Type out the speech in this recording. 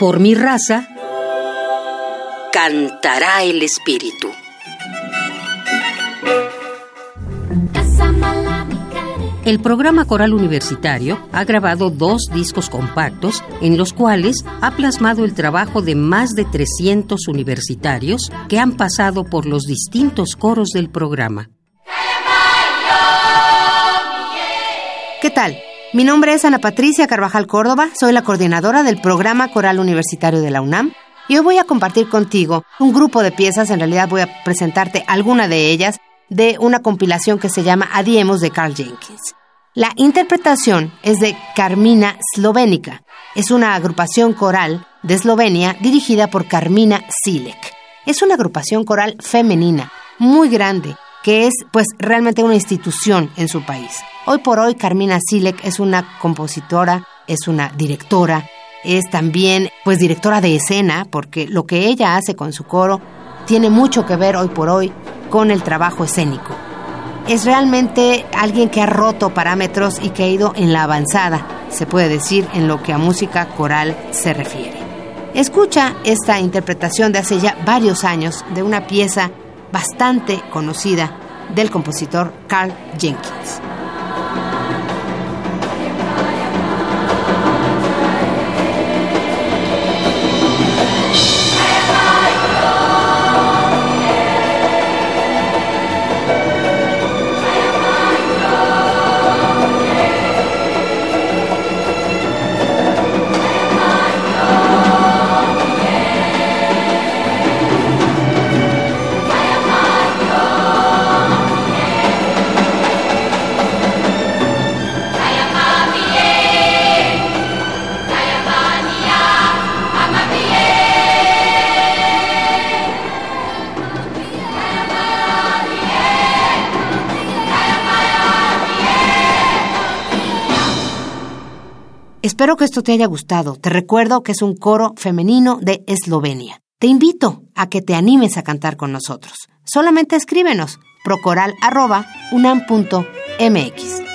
Por mi raza, cantará el espíritu. El programa coral universitario ha grabado dos discos compactos en los cuales ha plasmado el trabajo de más de 300 universitarios que han pasado por los distintos coros del programa. ¿Qué tal? Mi nombre es Ana Patricia Carvajal Córdoba, soy la coordinadora del programa coral universitario de la UNAM y hoy voy a compartir contigo un grupo de piezas, en realidad voy a presentarte alguna de ellas, de una compilación que se llama Adiemos de Carl Jenkins. La interpretación es de Carmina Slovenica. Es una agrupación coral de Eslovenia dirigida por Carmina Silek. Es una agrupación coral femenina, muy grande, que es pues realmente una institución en su país. Hoy por hoy Carmina Silek es una compositora, es una directora, es también pues directora de escena porque lo que ella hace con su coro tiene mucho que ver hoy por hoy con el trabajo escénico es realmente alguien que ha roto parámetros y que ha ido en la avanzada, se puede decir, en lo que a música coral se refiere. Escucha esta interpretación de hace ya varios años de una pieza bastante conocida del compositor Carl Jenkins. Espero que esto te haya gustado. Te recuerdo que es un coro femenino de Eslovenia. Te invito a que te animes a cantar con nosotros. Solamente escríbenos procoral.unam.mx.